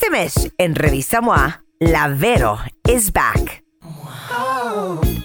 Este mes, en Revista MOA, la Vero is back.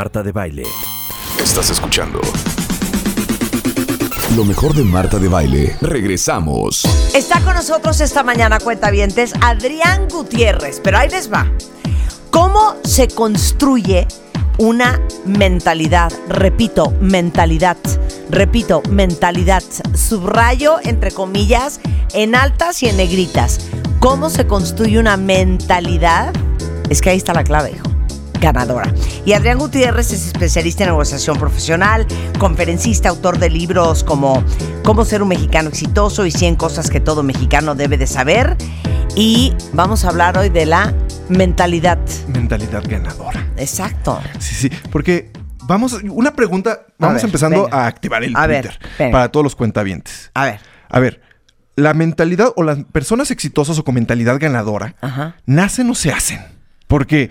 Marta de Baile. Estás escuchando. Lo mejor de Marta de Baile. Regresamos. Está con nosotros esta mañana, cuentavientes, Adrián Gutiérrez. Pero ahí les va. ¿Cómo se construye una mentalidad? Repito, mentalidad. Repito, mentalidad. Subrayo, entre comillas, en altas y en negritas. ¿Cómo se construye una mentalidad? Es que ahí está la clave, hijo ganadora. Y Adrián Gutiérrez es especialista en negociación profesional, conferencista, autor de libros como Cómo ser un mexicano exitoso y 100 cosas que todo mexicano debe de saber. Y vamos a hablar hoy de la mentalidad. Mentalidad ganadora. Exacto. Sí, sí, porque vamos, una pregunta, vamos ver, empezando venga. a activar el A Twitter para todos los cuentavientes. A ver. A ver, la mentalidad o las personas exitosas o con mentalidad ganadora Ajá. nacen o se hacen. Porque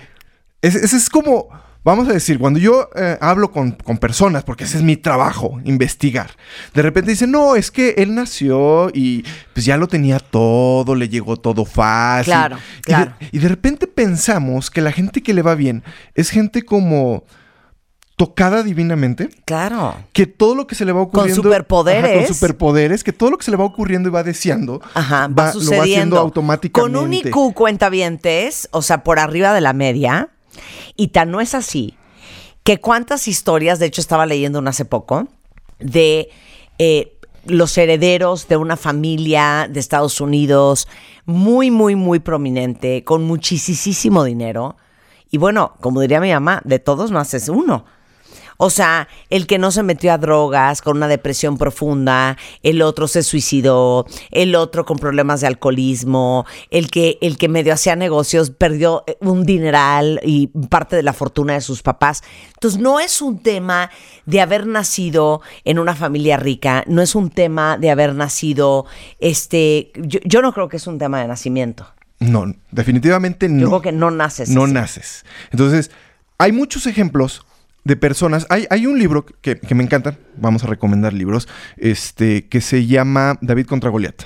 ese, es como, vamos a decir, cuando yo eh, hablo con, con personas, porque ese es mi trabajo, investigar, de repente dicen, no, es que él nació y pues ya lo tenía todo, le llegó todo fácil. Claro, Y de- claro. Y de, repente pensamos que la gente que le va bien es gente como tocada divinamente Claro. que todo lo que se le va ocurriendo superpoderes. Ajá, con superpoderes que todo lo que se le va ocurriendo y va deseando Ajá, va, lo va haciendo sucediendo. automáticamente Con un IQ cuentavientes, o sea, por arriba de la media, y tan no es así, que cuántas historias, de hecho estaba leyendo una hace poco, de eh, los herederos de una familia de Estados Unidos muy, muy, muy prominente, con muchísimo dinero. Y bueno, como diría mi mamá, de todos no haces uno. O sea, el que no se metió a drogas con una depresión profunda, el otro se suicidó, el otro con problemas de alcoholismo, el que, el que medio hacía negocios perdió eh, un dineral y parte de la fortuna de sus papás. Entonces, no es un tema de haber nacido en una familia rica, no es un tema de haber nacido, este, yo, yo no creo que es un tema de nacimiento. no definitivamente no Yo creo que no naces. no así. naces entonces hay muchos ejemplos de personas hay, hay un libro que, que me encanta vamos a recomendar libros este que se llama David contra Goliat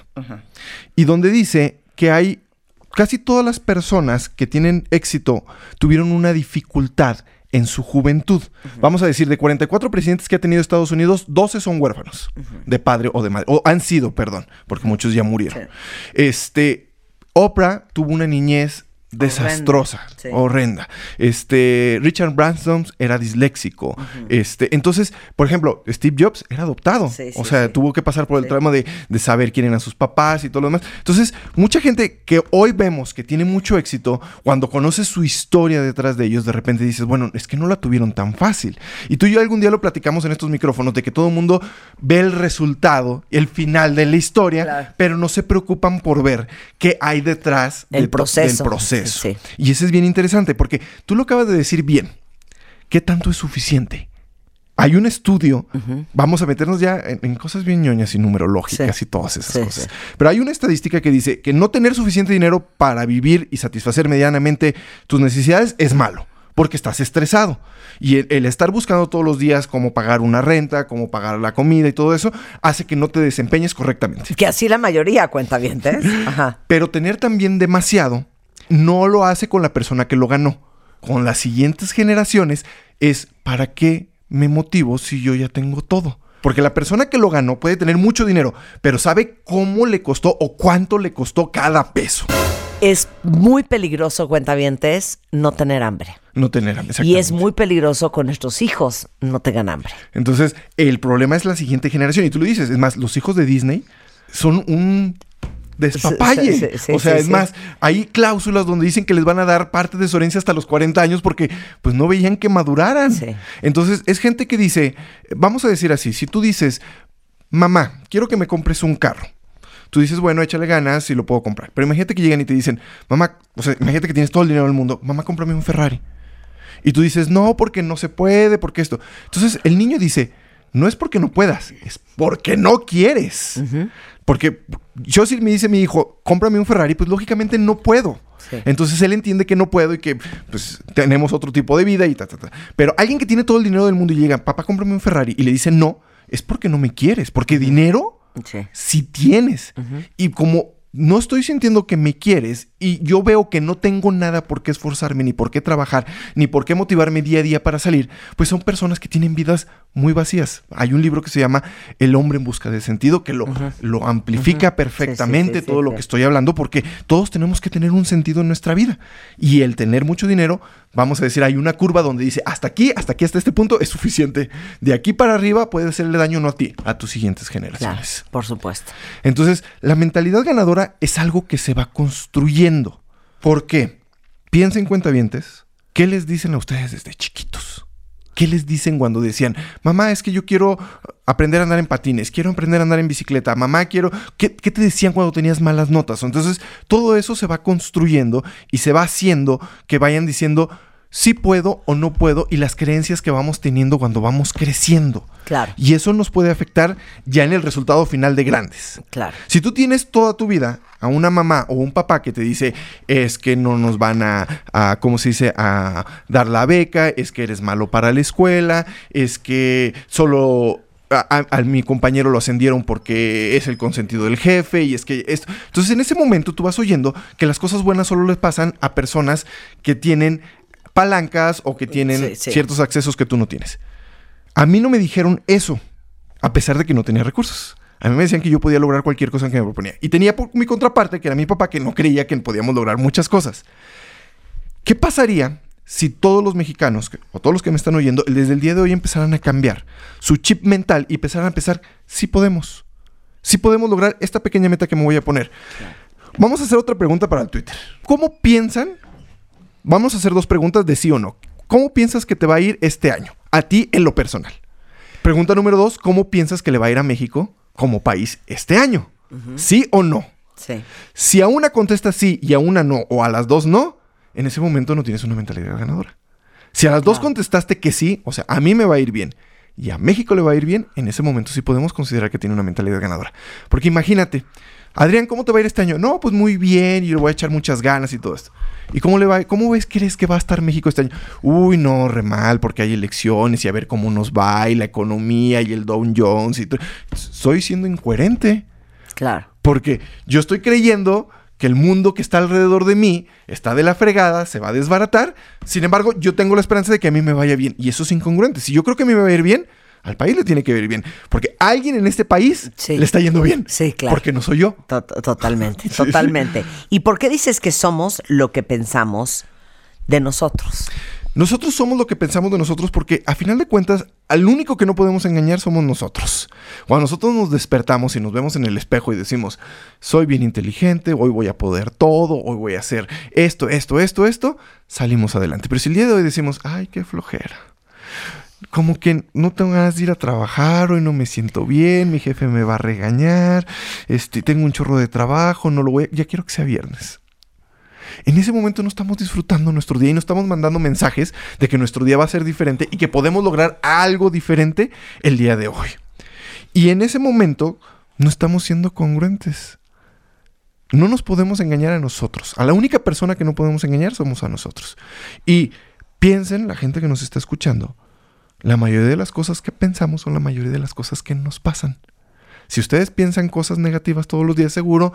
y donde dice que hay casi todas las personas que tienen éxito tuvieron una dificultad en su juventud. Vamos a decir, de 44 presidentes que ha tenido Estados Unidos, 12 son huérfanos de padre o de madre. O han sido, perdón, porque muchos ya murieron. Este, Oprah tuvo una niñez desastrosa, sí. horrenda. Este, Richard Branson era disléxico. Este, entonces, por ejemplo, Steve Jobs era adoptado. Sí, sí, o sea, tuvo que pasar por el trauma de, de saber quién eran sus papás y todo lo demás. Entonces, mucha gente que hoy vemos que tiene mucho éxito, cuando conoces su historia detrás de ellos, de repente dices, bueno, es que no la tuvieron tan fácil. Y tú y yo algún día lo platicamos en estos micrófonos de que todo el mundo ve el resultado, el final de la historia, Claro. pero no se preocupan por ver qué hay detrás El proceso. del proceso. Sí. Y eso es bien interesante porque tú lo acabas de decir bien. ¿Qué tanto es suficiente? Hay un estudio, vamos a meternos ya en, en cosas bien ñoñas y numerológicas Sí. y todas esas Sí, cosas. sí. Pero hay una estadística que dice que no tener suficiente dinero para vivir y satisfacer medianamente tus necesidades es malo, porque estás estresado. Y el, el estar buscando todos los días cómo pagar una renta, cómo pagar la comida y todo eso, hace que no te desempeñes correctamente. Que así la mayoría cuenta bien. Pero tener también demasiado no lo hace con la persona que lo ganó. Con las siguientes generaciones es ¿para qué me motivo si yo ya tengo todo? Porque la persona que lo ganó puede tener mucho dinero, pero sabe cómo le costó o cuánto le costó cada peso. Es muy peligroso, cuentavientes, no tener hambre. No tener hambre. Y es muy peligroso con nuestros hijos no tengan hambre. Entonces, el problema es la siguiente generación. Y tú lo dices, es más, los hijos de Disney son un despapalle. Sí, sí, sí, o sea, es más, hay cláusulas donde dicen que les van a dar parte de su herencia hasta los 40 años porque pues no veían que maduraran. Entonces, es gente que dice, vamos a decir así, si tú dices, mamá, quiero que me compres un carro. tú dices, bueno, échale ganas y lo puedo comprar. Pero imagínate que llegan y te dicen, mamá, o sea, imagínate que tienes todo el dinero del mundo, mamá, cómprame un Ferrari. Y tú dices, no, porque no se puede, porque esto. Entonces el niño dice, no es porque no puedas, es porque no quieres. Porque yo si me dice mi hijo, cómprame un Ferrari, pues lógicamente no puedo. Sí. Entonces él entiende que no puedo y que pues tenemos otro tipo de vida y ta, ta, ta. Pero alguien que tiene todo el dinero del mundo y llega, papá, cómprame un Ferrari y le dice no, es porque no me quieres, porque dinero Sí. sí tienes. Y como no estoy sintiendo que me quieres y yo veo que no tengo nada por qué esforzarme, ni por qué trabajar, ni por qué motivarme día a día para salir, pues son personas que tienen vidas muy vacías. Hay un libro que se llama El hombre en busca de sentido que lo, lo amplifica perfectamente Sí, sí, sí, todo lo que estoy hablando porque todos tenemos que tener un sentido en nuestra vida. Y el tener mucho dinero, vamos a decir, hay una curva donde dice, hasta aquí, hasta aquí, hasta este punto es suficiente. De aquí para arriba puede hacerle daño no a ti, a tus siguientes Claro, generaciones. por supuesto. Entonces, la mentalidad ganadora es algo que se va construyendo. ¿Por qué? Piensen cuentavientes, ¿qué les dicen a ustedes desde chiquitos? ¿Qué les dicen cuando decían, mamá, es que yo quiero aprender a andar en patines, quiero aprender a andar en bicicleta, mamá, quiero... ¿Qué, qué te decían cuando tenías malas notas? Entonces, todo eso se va construyendo y se va haciendo que vayan diciendo, sí puedo o no puedo y las creencias que vamos teniendo cuando vamos creciendo. Claro. Y eso nos puede afectar ya en el resultado final de grandes. Claro. Si tú tienes toda tu vida a una mamá o un papá que te dice es que no nos van a, a ¿cómo se dice?, a dar la beca, es que eres malo para la escuela, es que solo a, a- a mi compañero lo ascendieron porque es el consentido del jefe y es que esto. Entonces en ese momento tú vas oyendo que las cosas buenas solo les pasan a personas que tienen palancas o que tienen Sí, sí. ciertos accesos que tú no tienes. A mí no me dijeron eso, a pesar de que no tenía recursos. A mí me decían que yo podía lograr cualquier cosa que me proponía. Y tenía por mi contraparte, que era mi papá, que no creía que podíamos lograr muchas cosas. ¿Qué pasaría si todos los mexicanos, o todos los que me están oyendo, desde el día de hoy empezaran a cambiar su chip mental y empezaran a pensar, sí podemos, sí podemos lograr esta pequeña meta que me voy a poner? Vamos a hacer otra pregunta para el Twitter. ¿Cómo piensan? Vamos a hacer dos preguntas de sí o no. ¿Cómo piensas que te va a ir este año? A ti en lo personal. Pregunta número dos, ¿cómo piensas que le va a ir a México como país este año? ¿Sí o no? Sí. Si a una contestas sí y a una no, o a las dos no, en ese momento no tienes una mentalidad ganadora. Si a las dos contestaste que sí, o sea, a mí me va a ir bien y a México le va a ir bien, en ese momento sí podemos considerar que tiene una mentalidad ganadora. Porque imagínate, Adrián, ¿cómo te va a ir este año? No, pues muy bien, y le voy a echar muchas ganas y todo esto. ¿Y cómo le va? ¿Cómo ves, crees que va a estar México este año? Uy, no, re mal, porque hay elecciones y a ver cómo nos va, y la economía y el Dow Jones y todo. Soy siendo incoherente. Claro. Porque yo estoy creyendo que el mundo que está alrededor de mí está de la fregada, se va a desbaratar. Sin embargo, yo tengo la esperanza de que a mí me vaya bien. Y eso es incongruente. Si yo creo que a mí me va a ir bien, al país le tiene que ir bien. Porque a alguien en este país Sí. le está yendo bien. Sí, claro. Porque no soy yo. To- Totalmente, totalmente. ¿Y por qué dices que somos lo que pensamos de nosotros? Nosotros somos lo que pensamos de nosotros porque a final de cuentas, al único que no podemos engañar somos nosotros. Cuando nosotros nos despertamos y nos vemos en el espejo y decimos, soy bien inteligente, hoy voy a poder todo, hoy voy a hacer esto, esto, esto, esto, salimos adelante. Pero si el día de hoy decimos, ay, qué flojera. Como que no tengo ganas de ir a trabajar, hoy no me siento bien, mi jefe me va a regañar, este, tengo un chorro de trabajo, no lo voy a- ya quiero que sea viernes. En ese momento no estamos disfrutando nuestro día y no estamos mandando mensajes de que nuestro día va a ser diferente y que podemos lograr algo diferente el día de hoy. Y en ese momento no estamos siendo congruentes. No nos podemos engañar a nosotros. A la única persona que no podemos engañar somos a nosotros. Y piensen, la gente que nos está escuchando, la mayoría de las cosas que pensamos son la mayoría de las cosas que nos pasan. Si ustedes piensan cosas negativas todos los días, seguro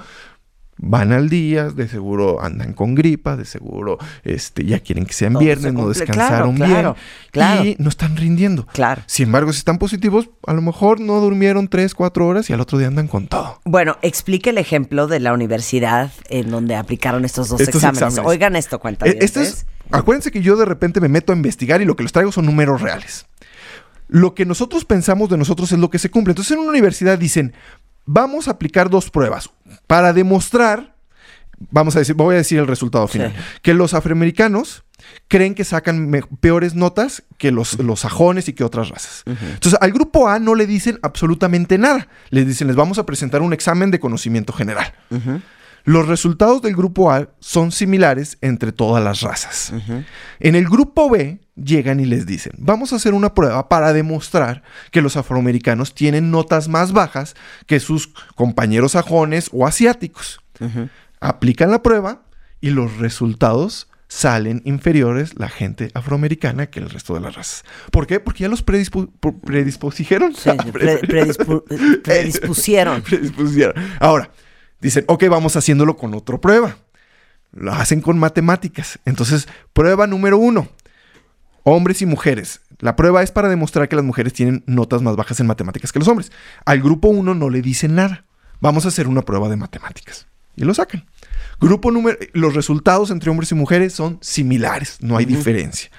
van al día, de seguro andan con gripa, de seguro este, ya quieren que sean Todo viernes, se no descansaron Claro, claro, bien claro. y no están rindiendo. Claro. Sin embargo, si están positivos, a lo mejor no durmieron 3, 4 horas y al otro día andan con todo. Bueno, explique el ejemplo de la universidad en donde aplicaron estos dos Estos exámenes. exámenes. Oigan esto, cuenta. Eh, Esto es, acuérdense que yo de repente me meto a investigar y lo que les traigo son números reales. Lo que nosotros pensamos de nosotros es lo que se cumple. Entonces en una universidad dicen, vamos a aplicar dos pruebas para demostrar, vamos a decir, voy a decir el resultado final, Sí. que los afroamericanos creen que sacan peores notas que los, los sajones y que otras razas. Entonces, al grupo A no le dicen absolutamente nada. Les dicen, les vamos a presentar un examen de conocimiento general. Los resultados del grupo A son similares entre todas las razas. En el grupo B llegan y les dicen, vamos a hacer una prueba para demostrar que los afroamericanos tienen notas más bajas que sus compañeros sajones o asiáticos. Aplican la prueba y los resultados salen inferiores la gente afroamericana que el resto de las razas. ¿Por qué? Porque ya los predispu-. Sí, predispusieron. Predispusieron. Ahora, dicen, ok, vamos haciéndolo con otra prueba. Lo hacen con matemáticas. Entonces, prueba número uno. Hombres y mujeres. La prueba es para demostrar que las mujeres tienen notas más bajas en matemáticas que los hombres. Al grupo uno no le dicen nada. Vamos a hacer una prueba de matemáticas. Y lo sacan. Grupo número... Los resultados entre hombres y mujeres son similares. No hay diferencia.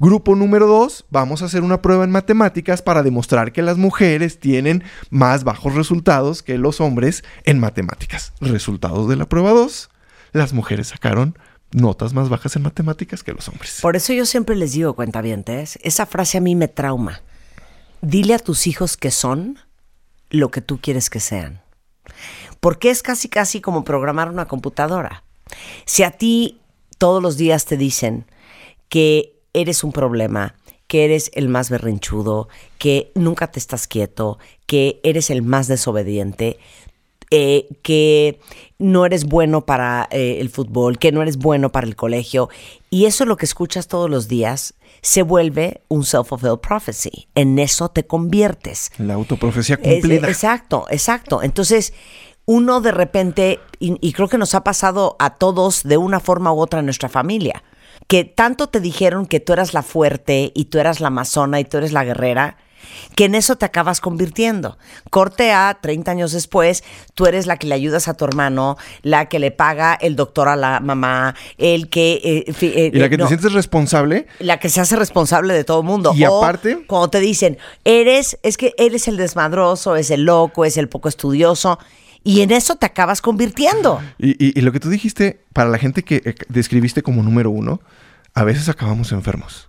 Grupo número dos, vamos a hacer una prueba en matemáticas para demostrar que las mujeres tienen más bajos resultados que los hombres en matemáticas. Resultados de la prueba 2, las mujeres sacaron notas más bajas en matemáticas que los hombres. Por eso yo siempre les digo, cuentavientes, esa frase a mí me trauma. Dile a tus hijos que son lo que tú quieres que sean. Porque es casi casi como programar una computadora. Si a ti todos los días te dicen que eres un problema, que eres el más berrinchudo, que nunca te estás quieto, que eres el más desobediente, eh, que no eres bueno para eh, el fútbol, que no eres bueno para el colegio, y eso es lo que escuchas todos los días, se vuelve un self-fulfilled prophecy. En eso te conviertes. La autoprofecía Es- cumplida. exacto, exacto. Entonces, uno de repente, y, y creo que nos ha pasado a todos de una forma u otra en nuestra familia, que tanto te dijeron que tú eras la fuerte y tú eras la amazona y tú eres la guerrera, que en eso te acabas convirtiendo. Corte a 30 años después, tú eres la que le ayudas a tu hermano, la que le paga el doctor a la mamá, el que... eh, fi- eh, y la que no, te sientes responsable, la que se hace responsable de todo el mundo. Y O aparte- cuando te dicen, eres, es que eres el desmadroso, es el loco, es el poco estudioso, y en eso te acabas convirtiendo. y, y- y lo que tú dijiste, para la gente que eh, describiste como número uno, a veces acabamos enfermos.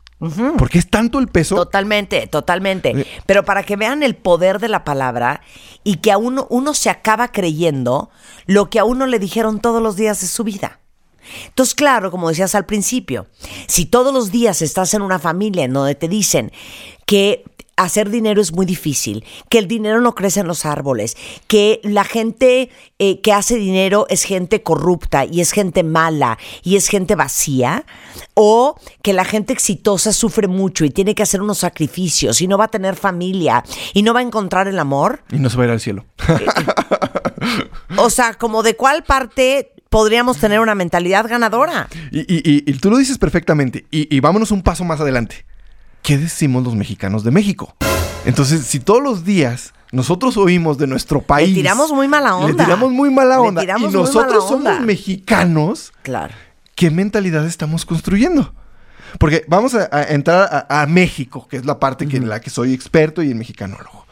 Porque es tanto el peso. Totalmente, totalmente. Eh. Pero para que vean el poder de la palabra y que a uno, uno se acaba creyendo lo que a uno le dijeron todos los días de su vida. Entonces, claro, como decías al principio, si todos los días estás en una familia en donde te dicen que hacer dinero es muy difícil, que el dinero no crece en los árboles, que la gente eh, que hace dinero es gente corrupta y es gente mala y es gente vacía, o que la gente exitosa sufre mucho y tiene que hacer unos sacrificios y no va a tener familia y no va a encontrar el amor. Y no se va a ir al cielo. O sea, como de cuál parte podríamos tener una mentalidad ganadora. Y, y- y- y tú lo dices perfectamente. Y, y vámonos un paso más adelante. ¿Qué decimos los mexicanos de México? Entonces, si todos los días nosotros oímos de nuestro país. tiramos muy mala onda. Le tiramos muy mala Le onda. y nosotros onda. somos mexicanos. Claro. ¿Qué mentalidad estamos construyendo? Porque vamos a, a entrar a, a México, que es la parte que, en la que soy experto y el mexicanólogo.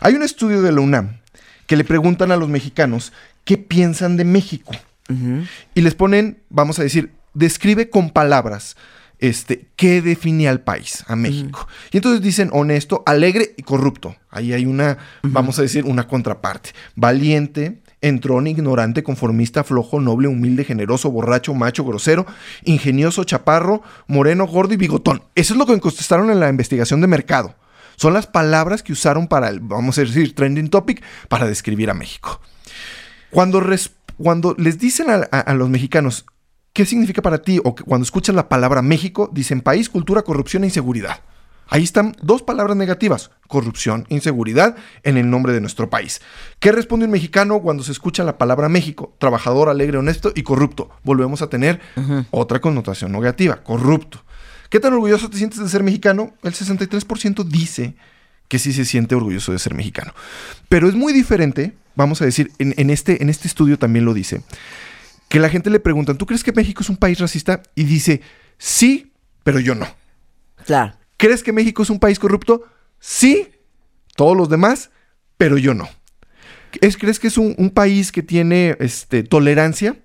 Hay un estudio de la UNAM que le preguntan a los mexicanos qué piensan de México. Y les ponen, vamos a decir, describe con palabras este, qué define al país, a México. Y entonces dicen honesto, alegre y corrupto. Ahí hay una, vamos a decir, una contraparte. Valiente, entrón, ignorante, conformista, flojo, noble, humilde, generoso, borracho, macho, grosero, ingenioso, chaparro, moreno, gordo y bigotón. Eso es lo que contestaron en la investigación de mercado. Son las palabras que usaron para el, vamos a decir, trending topic para describir a México. Cuando, les dicen a, a- a los mexicanos qué significa para ti, o que cuando escuchan la palabra México, dicen país, cultura, corrupción e inseguridad. Ahí están dos palabras negativas, corrupción, inseguridad, en el nombre de nuestro país. ¿Qué responde un mexicano cuando se escucha la palabra México? Trabajador, alegre, honesto y corrupto. Volvemos a tener otra connotación negativa, corrupto. ¿Qué tan orgulloso te sientes de ser mexicano? El 63% dice que sí se siente orgulloso de ser mexicano. Pero es muy diferente, vamos a decir, en, en este, en este estudio también lo dice, que la gente le preguntan, ¿tú crees que México es un país racista? Y dice, sí, pero yo no. Claro. ¿Crees que México es un país corrupto? Sí, todos los demás, pero yo no. ¿Es- ¿Crees que es un, un país que tiene este, tolerancia?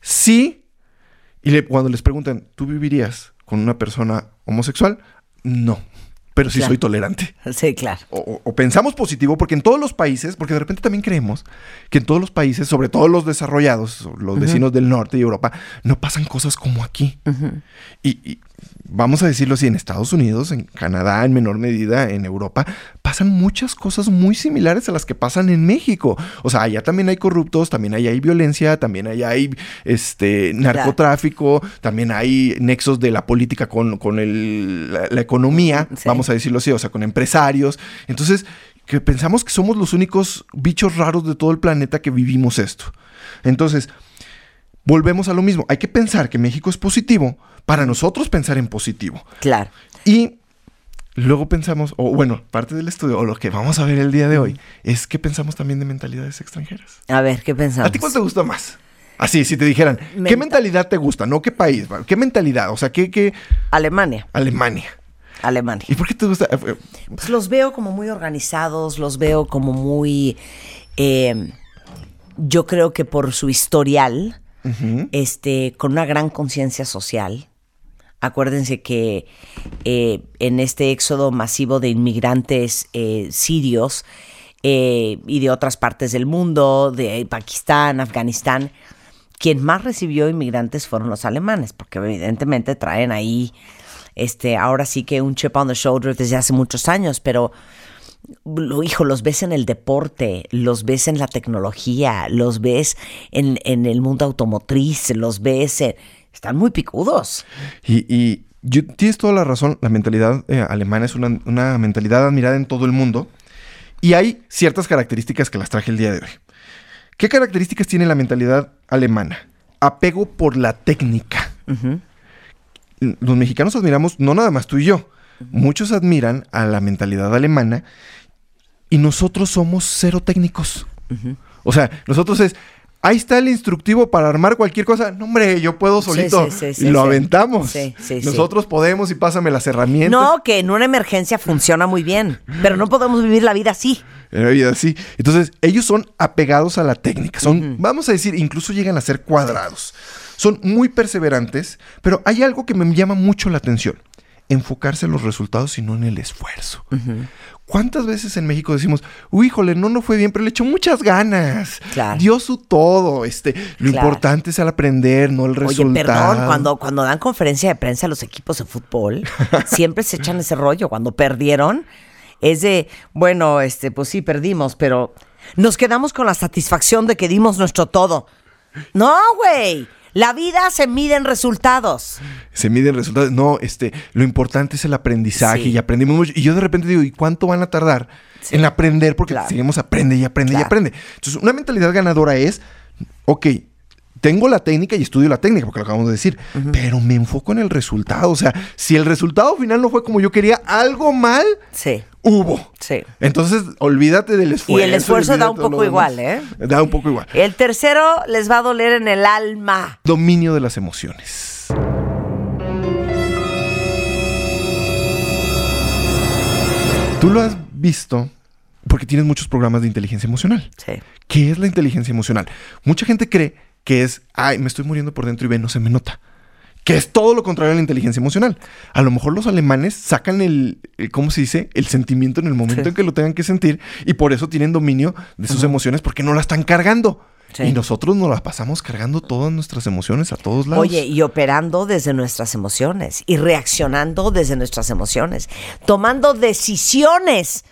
Sí. Y le- cuando les preguntan, ¿tú vivirías con una persona homosexual, no. Pero sí Claro. soy tolerante. Sí, claro. O, o- pensamos positivo, porque en todos los países, porque de repente también creemos que en todos los países, sobre todo los desarrollados, los vecinos del norte y Europa, no pasan cosas como aquí. y, y vamos a decirlo así, en Estados Unidos, en Canadá, en menor medida, en Europa, pasan muchas cosas muy similares a las que pasan en México. O sea, allá también hay corruptos, también allá hay violencia, también allá hay este narcotráfico, también hay nexos de la política con, con el- la, la economía, Sí. vamos a decirlo así, o sea, con empresarios. Entonces, que pensamos que somos los únicos bichos raros de todo el planeta que vivimos esto. Entonces, volvemos a lo mismo. Hay que pensar que México es positivo para nosotros pensar en positivo. Claro. Y luego pensamos, o bueno, parte del estudio, o lo que vamos a ver el día de hoy, es que pensamos también de mentalidades extranjeras. A ver, ¿qué pensamos? ¿A ti cuál te gusta más? Así, si te dijeran, ¿qué Menta- mentalidad te gusta? No, ¿qué país? ¿Qué mentalidad? O sea, ¿qué, qué? Alemania. Alemania. Alemania. ¿Y por qué te gusta? Eh, eh, Pues los veo como muy organizados, los veo como muy... eh, yo creo que por su historial, este, con una gran conciencia social. Acuérdense que eh, en este éxodo masivo de inmigrantes eh, sirios eh, y de otras partes del mundo, de Pakistán, Afganistán, quien más recibió inmigrantes fueron los alemanes, porque evidentemente traen ahí, este, ahora sí que un chip on the shoulder desde hace muchos años, pero lo, hijo, los ves en el deporte, los ves en la tecnología, los ves en, en el mundo automotriz, los ves en... Están muy picudos. Y, y yo- tienes toda la razón, la mentalidad eh, alemana es una, una mentalidad admirada en todo el mundo. Y hay ciertas características que las traje el día de hoy. ¿Qué características tiene la mentalidad alemana? Apego por la técnica. Los mexicanos admiramos, no nada más tú y yo, muchos admiran a la mentalidad alemana y nosotros somos cero técnicos. O sea, nosotros es, ahí está el instructivo para armar cualquier cosa. No, hombre, yo puedo solito. sí, sí, sí, y lo aventamos. Sí, sí, sí. nosotros podemos y pásame las herramientas. No, que en una emergencia funciona muy bien, pero no podemos vivir la vida así. La vida así. Entonces, ellos son apegados a la técnica. Son, vamos a decir, incluso llegan a ser cuadrados. Son muy perseverantes, pero hay algo que me llama mucho la atención. Enfocarse en los resultados y no en el esfuerzo. ¿Cuántas veces en México decimos, uy, híjole, no, no fue bien, pero le echó muchas ganas? Claro. Dio su todo. Este, lo Claro. importante es el aprender, no el Oye, resultado. perdón, cuando, cuando dan conferencia de prensa a los equipos de fútbol, siempre se echan ese rollo. Cuando perdieron, es de, bueno, este, pues sí, perdimos, pero nos quedamos con la satisfacción de que dimos nuestro todo. No, güey. La vida se mide en resultados. se miden resultados. No, este, lo importante es el aprendizaje Sí. y aprendimos mucho. Y yo de repente digo, ¿y cuánto van a tardar en aprender? Porque Claro. seguimos aprende y aprende y aprende. Entonces, una mentalidad ganadora es, ok, tengo la técnica y estudio la técnica, porque lo acabamos de decir, pero me enfoco en el resultado. O sea, si el resultado final no fue como yo quería, algo mal Sí, hubo. sí. Entonces, olvídate del esfuerzo. el esfuerzo da un poco igual, ¿eh? Da un poco igual. El tercero les va a doler en el alma. Dominio de las emociones. Tú lo has visto porque tienes muchos programas de inteligencia emocional. Sí. ¿Qué es la inteligencia emocional? Mucha gente cree que es, ay, me estoy muriendo por dentro y ve, no se me nota. Que es todo lo contrario a la inteligencia emocional. A lo mejor los alemanes sacan el, el- ¿cómo se dice? El sentimiento en el momento Sí. en que lo tengan que sentir y por eso tienen dominio de sus emociones porque no la están cargando. Sí. Y nosotros nos las pasamos cargando todas nuestras emociones a todos lados. Oye, y operando desde nuestras emociones y reaccionando desde nuestras emociones, tomando decisiones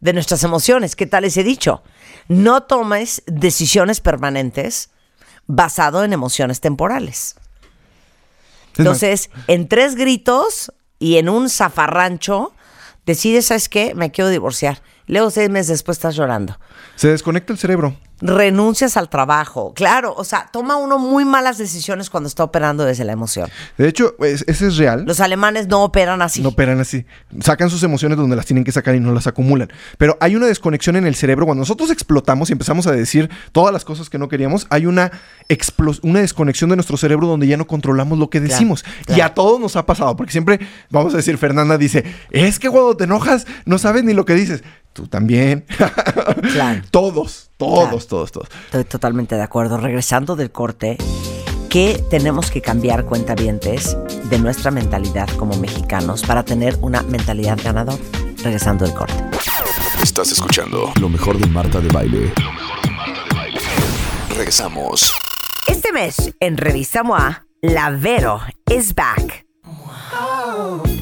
de nuestras emociones. ¿Qué tal les he dicho? No tomes decisiones permanentes basado en emociones temporales. Entonces, en tres gritos y en un zafarrancho, decides, ¿sabes qué? Me quiero divorciar. Luego, seis meses después, estás llorando. Se desconecta el cerebro. Renuncias al trabajo. Claro, o sea, toma uno muy malas decisiones cuando está operando desde la emoción. De hecho, es- ese es real. Los alemanes no operan así. No operan así. Sacan sus emociones donde las tienen que sacar y no las acumulan. Pero hay una desconexión en el cerebro. Cuando nosotros explotamos y empezamos a decir todas las cosas que no queríamos, hay una, una desconexión de nuestro cerebro donde ya no controlamos lo que Claro, decimos. Y a todos nos ha pasado. Porque siempre, vamos a decir, Fernanda dice, es que cuando te enojas no sabes ni lo que dices. Tú también. Claro. todos, todos, Claro. todos, todos. Estoy totalmente de acuerdo. Regresando del corte, ¿qué tenemos que cambiar, cuentavientes? de nuestra mentalidad como mexicanos para tener una mentalidad ganadora. Regresando del corte. Estás escuchando lo mejor de Marta de Baile. Regresamos. Este mes en Revista MOA, la Vero is back.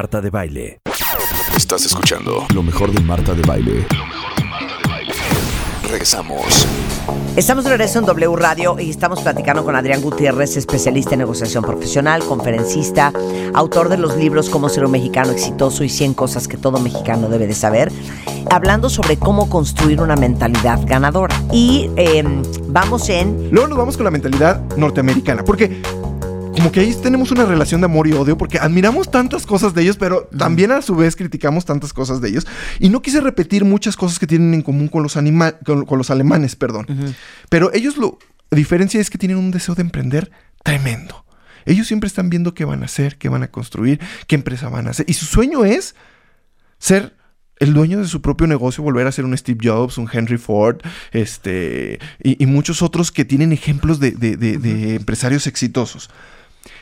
Marta de Baile. Estás escuchando lo mejor de Marta de Baile. Regresamos. Estamos de regreso en W Radio y estamos platicando con Adrián Gutiérrez, especialista en negociación profesional, conferencista, autor de los libros Cómo ser un mexicano exitoso y 100 cosas que todo mexicano debe de saber, hablando sobre cómo construir una mentalidad ganadora. Y eh, vamos en... Luego nos vamos con la mentalidad norteamericana, porque como que ahí tenemos una relación de amor y odio, porque admiramos tantas cosas de ellos, pero también a su vez criticamos tantas cosas de ellos. Y no quise repetir muchas cosas que tienen en común con los, anima con, con los alemanes, perdón. Pero ellos lo... La diferencia es que tienen un deseo de emprender tremendo. Ellos siempre están viendo qué van a hacer, qué van a construir, qué empresa van a hacer. Y su sueño es ser el dueño de su propio negocio, volver a ser un Steve Jobs, un Henry Ford, este, y, y muchos otros que tienen ejemplos de, de- de- de empresarios exitosos.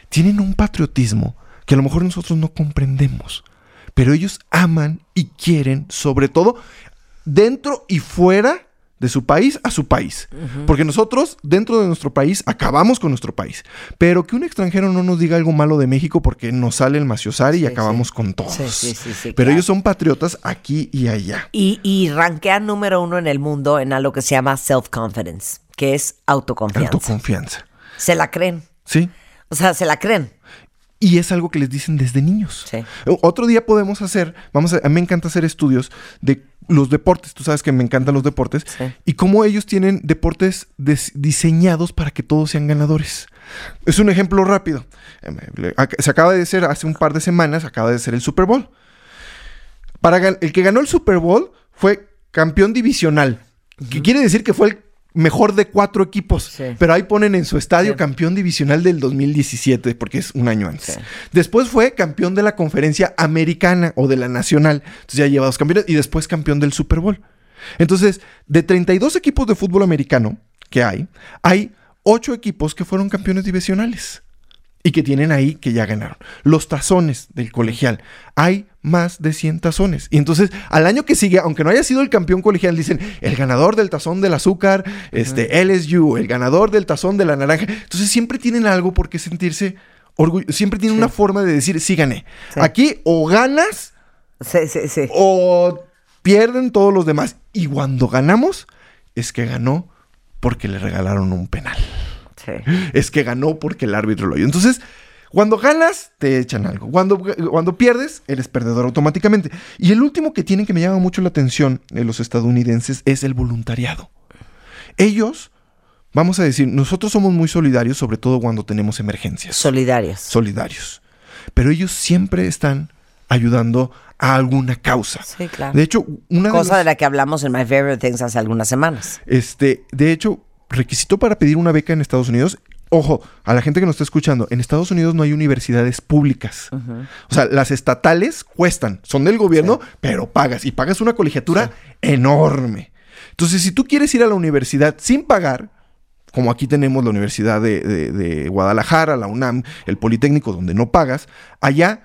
Tienen un patriotismo que a lo mejor nosotros no comprendemos, pero ellos aman y quieren, sobre todo, dentro y fuera de su país a su país. Porque nosotros, dentro de nuestro país, acabamos con nuestro país. Pero que un extranjero no nos diga algo malo de México porque nos sale el maciosari y Sí, acabamos sí. con todos. Sí, sí, sí, sí, Pero claro. ellos son patriotas aquí y allá. Y, y ranquean número uno en el mundo en algo que se llama self-confidence, que es autoconfianza. Autoconfianza. se la creen. ¿Sí? O sea, se la creen. Y es algo que les dicen desde niños. Sí. Otro día podemos hacer, vamos a, a mí me encanta hacer estudios de los deportes. Tú sabes que me encantan los deportes. Sí. Y cómo ellos tienen deportes diseñados para que todos sean ganadores. Es un ejemplo rápido. Ac- Se acaba de hacer hace un par de semanas, acaba de ser el Super Bowl. Para el que ganó el Super Bowl fue campeón divisional. Que quiere decir que fue el mejor de cuatro equipos. Sí. Pero ahí ponen en su estadio Sí. campeón divisional del 2017, porque es un año antes. Sí. Después fue campeón de la conferencia americana o de la nacional. Entonces ya lleva dos campeones. Y después campeón del Super Bowl. Entonces, de 32 equipos de fútbol americano que hay, hay 8 equipos que fueron campeones divisionales. Y que tienen ahí que ya ganaron. Los tazones del colegial. Hay más de 100 tazones. Y entonces, al año que sigue, aunque no haya sido el campeón colegial, dicen el ganador del tazón del azúcar, este, LSU, el ganador del tazón de la naranja. Entonces, siempre tienen algo por qué sentirse orgullosos. Siempre tienen una forma de decir, sí gané. Sí. Aquí o ganas Sí, o pierden todos los demás. Y cuando ganamos, es que ganó porque le regalaron un penal. Es que ganó porque el árbitro lo oyó. Entonces, cuando ganas, te echan algo. Cuando, cuando pierdes, eres perdedor automáticamente. Y el último que tienen que me llama mucho la atención de los estadounidenses es el voluntariado. Ellos, vamos a decir, nosotros somos muy solidarios, sobre todo cuando tenemos emergencias Solidarias. solidarios. Pero ellos siempre están ayudando a alguna causa. Sí, claro. De hecho, una de Cosa las- de la que hablamos en My Favorite Things hace algunas semanas. este, de hecho, requisito para pedir una beca en Estados Unidos. Ojo, a la gente que nos está escuchando, en Estados Unidos no hay universidades públicas. O sea, las estatales cuestan, son del gobierno, pero pagas. Y pagas una colegiatura enorme. Entonces, si tú quieres ir a la universidad sin pagar, como aquí tenemos la Universidad de, de- de Guadalajara, la UNAM, el Politécnico, donde no pagas, allá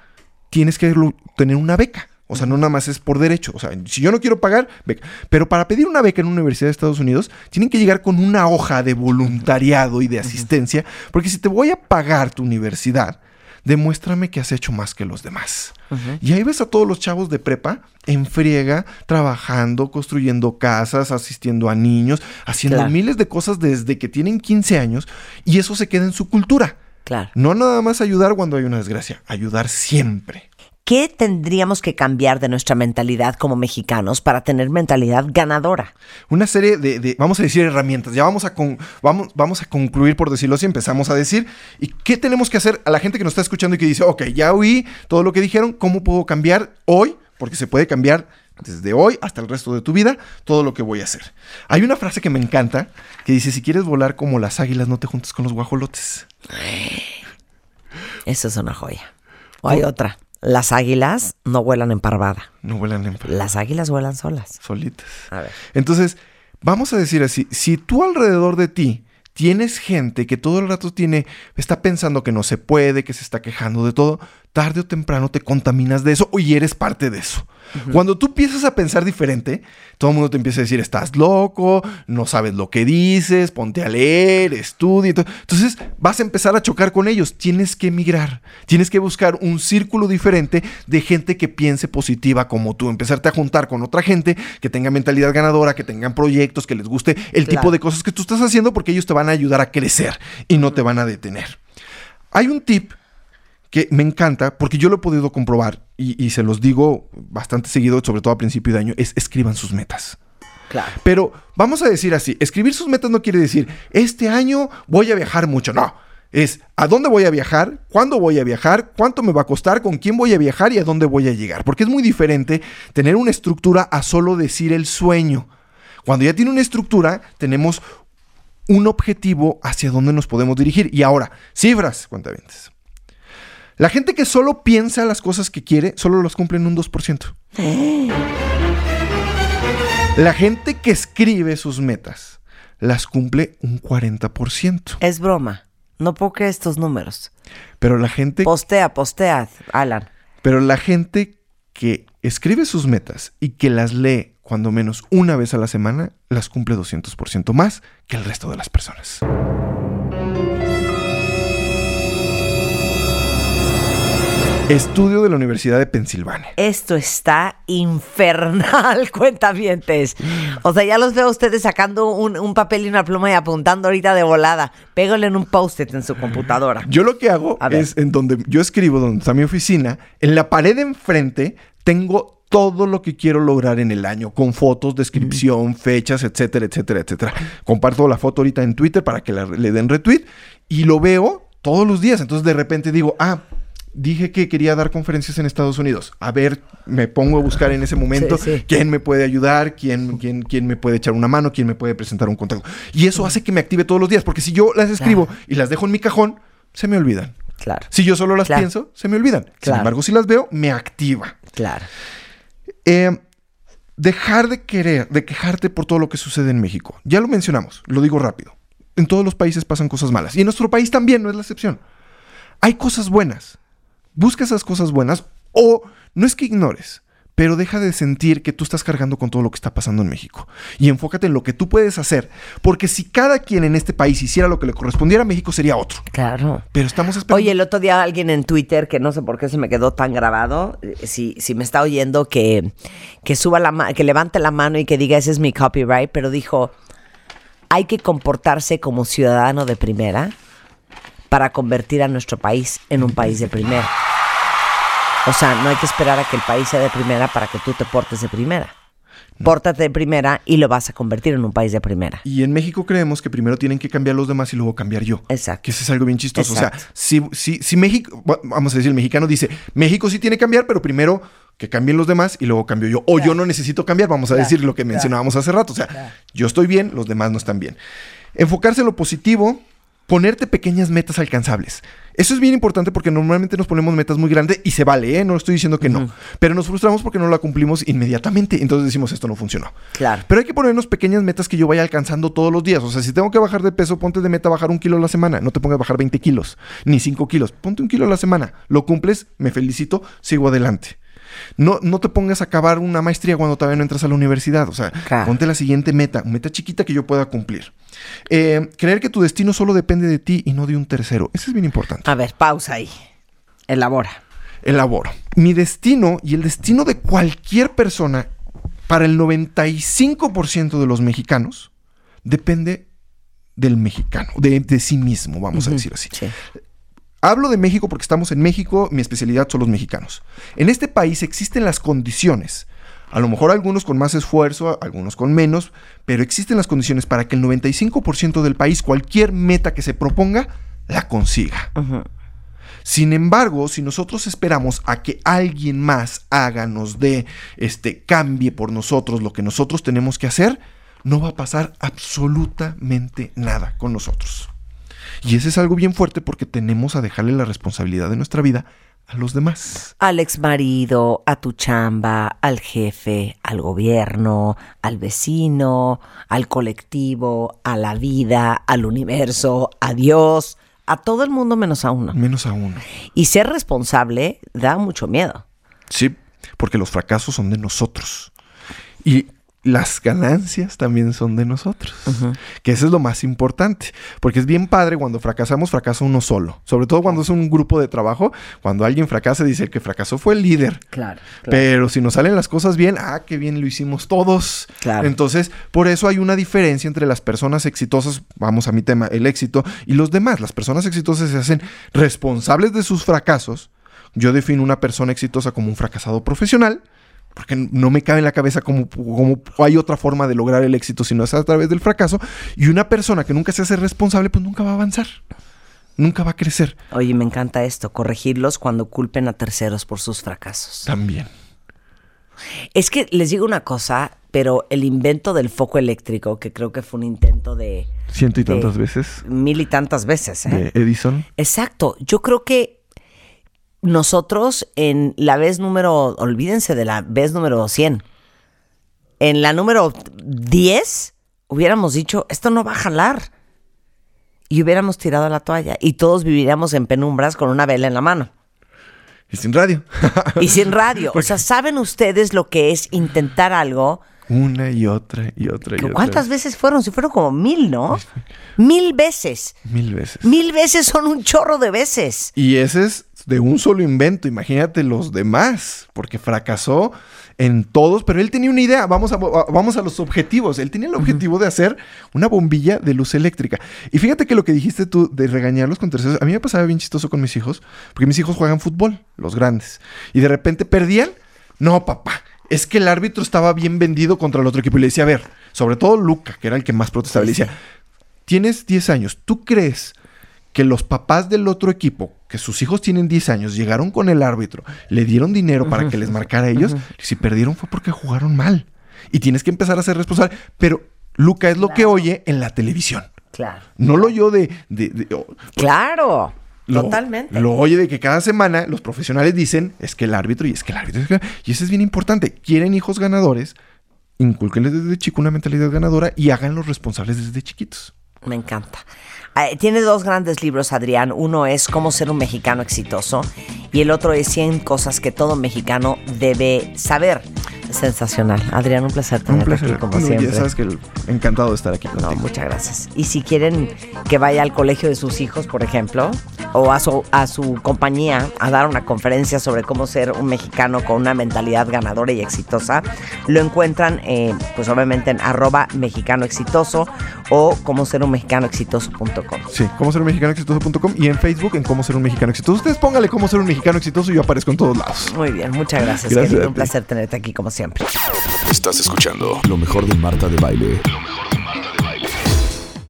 tienes que tener una beca. O sea, no nada más es por derecho. O sea, si yo no quiero pagar, beca. Pero para pedir una beca en una universidad de Estados Unidos, tienen que llegar con una hoja de voluntariado y de asistencia. Porque si te voy a pagar tu universidad, demuéstrame que has hecho más que los demás. Y ahí ves a todos los chavos de prepa en friega, trabajando, construyendo casas, asistiendo a niños, haciendo Claro. miles de cosas desde que tienen 15 años. Y eso se queda en su cultura. Claro. No nada más ayudar cuando hay una desgracia, ayudar siempre. ¿Qué tendríamos que cambiar de nuestra mentalidad como mexicanos para tener mentalidad ganadora? Una serie de, de, vamos a decir, herramientas. Ya vamos a, con- vamos, vamos a concluir, por decirlo así, empezamos a decir. ¿Y qué tenemos que hacer a la gente que nos está escuchando y que dice, ok, ya oí todo lo que dijeron, ¿cómo puedo cambiar hoy? Porque se puede cambiar desde hoy hasta el resto de tu vida todo lo que voy a hacer. Hay una frase que me encanta que dice, si quieres volar como las águilas, no te juntes con los guajolotes. Eso es una joya. O hay otra. Las águilas no vuelan en parvada. No vuelan en Las águilas vuelan solas. solitas. A ver. Entonces, vamos a decir así, si tú alrededor de ti tienes gente que todo el rato tiene, está pensando que no se puede, que se está quejando de todo, tarde o temprano te contaminas de eso y eres parte de eso. Cuando tú empiezas a pensar diferente, todo el mundo te empieza a decir, estás loco, no sabes lo que dices, ponte a leer, estudia. Entonces vas a empezar a chocar con ellos. Tienes que emigrar, tienes que buscar un círculo diferente de gente que piense positiva como tú, empezarte a juntar con otra gente que tenga mentalidad ganadora, que tengan proyectos, que les guste el Claro. tipo de cosas que tú estás haciendo porque ellos te van a ayudar a crecer y no te van a detener. Hay un tip que me encanta porque yo lo he podido comprobar y, y se los digo bastante seguido, sobre todo a principio de año, es escriban sus metas. Claro. Pero vamos a decir así, escribir sus metas no quiere decir, este año voy a viajar mucho, no. Es a dónde voy a viajar, cuándo voy a viajar, cuánto me va a costar, con quién voy a viajar y a dónde voy a llegar. Porque es muy diferente tener una estructura a solo decir el sueño. Cuando ya tiene una estructura, tenemos un objetivo hacia dónde nos podemos dirigir. Y ahora, cifras, cuentavientes. La gente que solo piensa las cosas que quiere, solo las cumple en un 2%. La gente que escribe sus metas, las cumple un 40%. Es broma. No puedo creer estos números. Pero la gente, Postea, postea, Alan. pero la gente que escribe sus metas y que las lee cuando menos una vez a la semana, las cumple 200% más que el resto de las personas. Estudio de la Universidad de Pensilvania. Esto está infernal, cuentavientes. O sea, ya los veo a ustedes sacando un, un papel y una pluma y apuntando ahorita de volada. Pégale en un post-it en su computadora. Yo lo que hago A ver. es en donde yo escribo, donde está mi oficina, en la pared de enfrente tengo todo lo que quiero lograr en el año, con fotos, descripción, fechas, etcétera, etcétera, etcétera. Comparto la foto ahorita en Twitter para que la- le den retweet y lo veo todos los días. Entonces de repente digo, ah, dije que quería dar conferencias en Estados Unidos. A ver, me pongo a buscar en ese momento Sí, sí. quién me puede ayudar, quién, quién, quién me puede echar una mano, quién me puede presentar un contacto. Y eso hace que me active todos los días, porque si yo las escribo y las dejo en mi cajón, se me olvidan. Claro, Si yo solo las Claro. pienso, se me olvidan. Sin Claro. embargo, si las veo, me activa. claro. Eh, dejar de querer, de quejarte por todo lo que sucede en México. Ya lo mencionamos, lo digo rápido. En todos los países pasan cosas malas. Y en nuestro país también, no es la excepción. Hay cosas buenas. Busca esas cosas buenas o no es que ignores, pero deja de sentir que tú estás cargando con todo lo que está pasando en México. Y enfócate en lo que tú puedes hacer. Porque si cada quien en este país hiciera lo que le correspondiera a México, sería otro. Claro. Pero estamos esperando. Oye, el otro día alguien en Twitter, que no sé por qué se me quedó tan grabado, eh, si, si me está oyendo, que, que suba la ma- que levante la mano y que diga ese es mi copyright, pero dijo, hay que comportarse como ciudadano de primera para convertir a nuestro país en un país de primera. O sea, no hay que esperar a que el país sea de primera para que tú te portes de primera. Pórtate de primera y lo vas a convertir en un país de primera. Y en México creemos que primero tienen que cambiar los demás y luego cambiar yo. Exacto. Que eso es algo bien chistoso. O sea, si, si, si México, va- vamos a decir, el mexicano dice, México sí tiene que cambiar, pero primero que cambien los demás y luego cambio yo. O yo no necesito cambiar, vamos a decir lo que mencionábamos hace rato. O sea, yo estoy bien, los demás no están bien. Enfocarse en lo positivo, ponerte pequeñas metas alcanzables. Eso es bien importante porque normalmente nos ponemos metas muy grandes y se vale, ¿eh? No estoy diciendo que no. Pero nos frustramos porque no la cumplimos inmediatamente. Entonces decimos, esto no funcionó. Claro. Pero hay que ponernos pequeñas metas que yo vaya alcanzando todos los días. O sea, si tengo que bajar de peso, ponte de meta bajar un kilo a la semana. No te pongas a bajar 20 kilos, ni 5 kilos. Ponte un kilo a la semana. Lo cumples, me felicito, sigo adelante. No, no te pongas a acabar una maestría cuando todavía no entras a la universidad. O sea, Claro. ponte la siguiente meta, meta chiquita que yo pueda cumplir. Eh, creer que tu destino solo depende de ti y no de un tercero. Eso es bien importante. A ver, pausa ahí. Elabora. elaboro. Mi destino y el destino de cualquier persona para el 95% de los mexicanos depende del mexicano, de, de sí mismo, vamos a decir así. Sí. Hablo de México porque estamos en México, mi especialidad son los mexicanos. En este país existen las condiciones, a lo mejor algunos con más esfuerzo, algunos con menos, pero existen las condiciones para que el 95% del país, cualquier meta que se proponga, la consiga. Sin embargo, si nosotros esperamos a que alguien más haga, nos dé, este, cambie por nosotros lo que nosotros tenemos que hacer, no va a pasar absolutamente nada con nosotros. Y ese es algo bien fuerte porque tenemos a dejarle la responsabilidad de nuestra vida a los demás. Al ex marido, a tu chamba, al jefe, al gobierno, al vecino, al colectivo, a la vida, al universo, a Dios, a todo el mundo menos a uno. Menos a uno. Y ser responsable da mucho miedo. Sí, porque los fracasos son de nosotros. Y las ganancias también son de nosotros. Que eso es lo más importante. Porque es bien padre cuando fracasamos, fracasa uno solo. Sobre todo cuando es un grupo de trabajo. Cuando alguien fracasa, dice que fracasó fue el líder. Claro. Pero si nos salen las cosas bien, ah, qué bien lo hicimos todos. Claro. Entonces, por eso hay una diferencia entre las personas exitosas, vamos a mi tema, el éxito, y los demás. Las personas exitosas se hacen responsables de sus fracasos. Yo defino una persona exitosa como un fracasado profesional porque no me cabe en la cabeza cómo, hay otra forma de lograr el éxito si no es a través del fracaso. Y una persona que nunca se hace responsable, pues nunca va a avanzar. Nunca va a crecer. Oye, me encanta esto, corregirlos cuando culpen a terceros por sus fracasos. También. Es que les digo una cosa, pero el invento del foco eléctrico, que creo que fue un intento de... Ciento y tantas veces. Mil y tantas veces, ¿eh? De Edison. Exacto. Yo creo que nosotros en la vez número, olvídense de la vez número 100, en la número 10 hubiéramos dicho, esto no va a jalar. Y hubiéramos tirado la toalla y todos viviríamos en penumbras con una vela en la mano. Y sin radio. y sin radio. O sea, ¿saben ustedes lo que es intentar algo? Una y otra y otra y otra. ¿Cuántas veces fueron? Si fueron como mil, ¿no? Mil veces. Mil veces. Mil veces son un chorro de veces. Y ese es de un solo invento. Imagínate los demás, porque fracasó en todos, pero él tenía una idea. Vamos a, vamos a los objetivos. Él tenía el objetivo de hacer una bombilla de luz eléctrica. Y fíjate que lo que dijiste tú de regañarlos con terceros, a mí me pasaba bien chistoso con mis hijos, porque mis hijos juegan fútbol, los grandes, y de repente perdían. No, papá. Es que el árbitro estaba bien vendido contra el otro equipo. Y le decía, a ver, sobre todo Luca, que era el que más protestaba, le decía, tienes 10 años, ¿tú crees que los papás del otro equipo, que sus hijos tienen 10 años, llegaron con el árbitro, le dieron dinero para que les marcara a ellos, y si perdieron fue porque jugaron mal. Y tienes que empezar a ser responsable. Pero Luca es lo que oye en la televisión. Claro. No lo oyó de... claro. Totalmente. Lo oye de que cada semana los profesionales dicen, es que el árbitro y es que el árbitro. y eso es bien importante. Quieren hijos ganadores, inculquenles desde chico una mentalidad ganadora y háganlos responsables desde chiquitos. Me encanta. Ah, tiene dos grandes libros, Adrián. Uno es Cómo ser un mexicano exitoso y el otro es 100 cosas que todo mexicano debe saber. Sensacional. Adrián, un placer tenerte aquí como siempre. Ya sabes que encantado de estar aquí contigo. No, muchas gracias. Y si quieren que vaya al colegio de sus hijos, por ejemplo, o a su, a su compañía a dar una conferencia sobre cómo ser un mexicano con una mentalidad ganadora y exitosa, lo encuentran, eh, pues obviamente en arroba mexicano exitoso o como ser un mexicano exitoso.com. Sí, como ser un mexicano exitoso.com y en Facebook en cómo ser un mexicano exitoso. Ustedes póngale cómo ser un mexicano exitoso y yo aparezco en todos lados. Muy bien, muchas gracias. gracias un placer tenerte aquí como Estás escuchando lo mejor de Marta de Baile.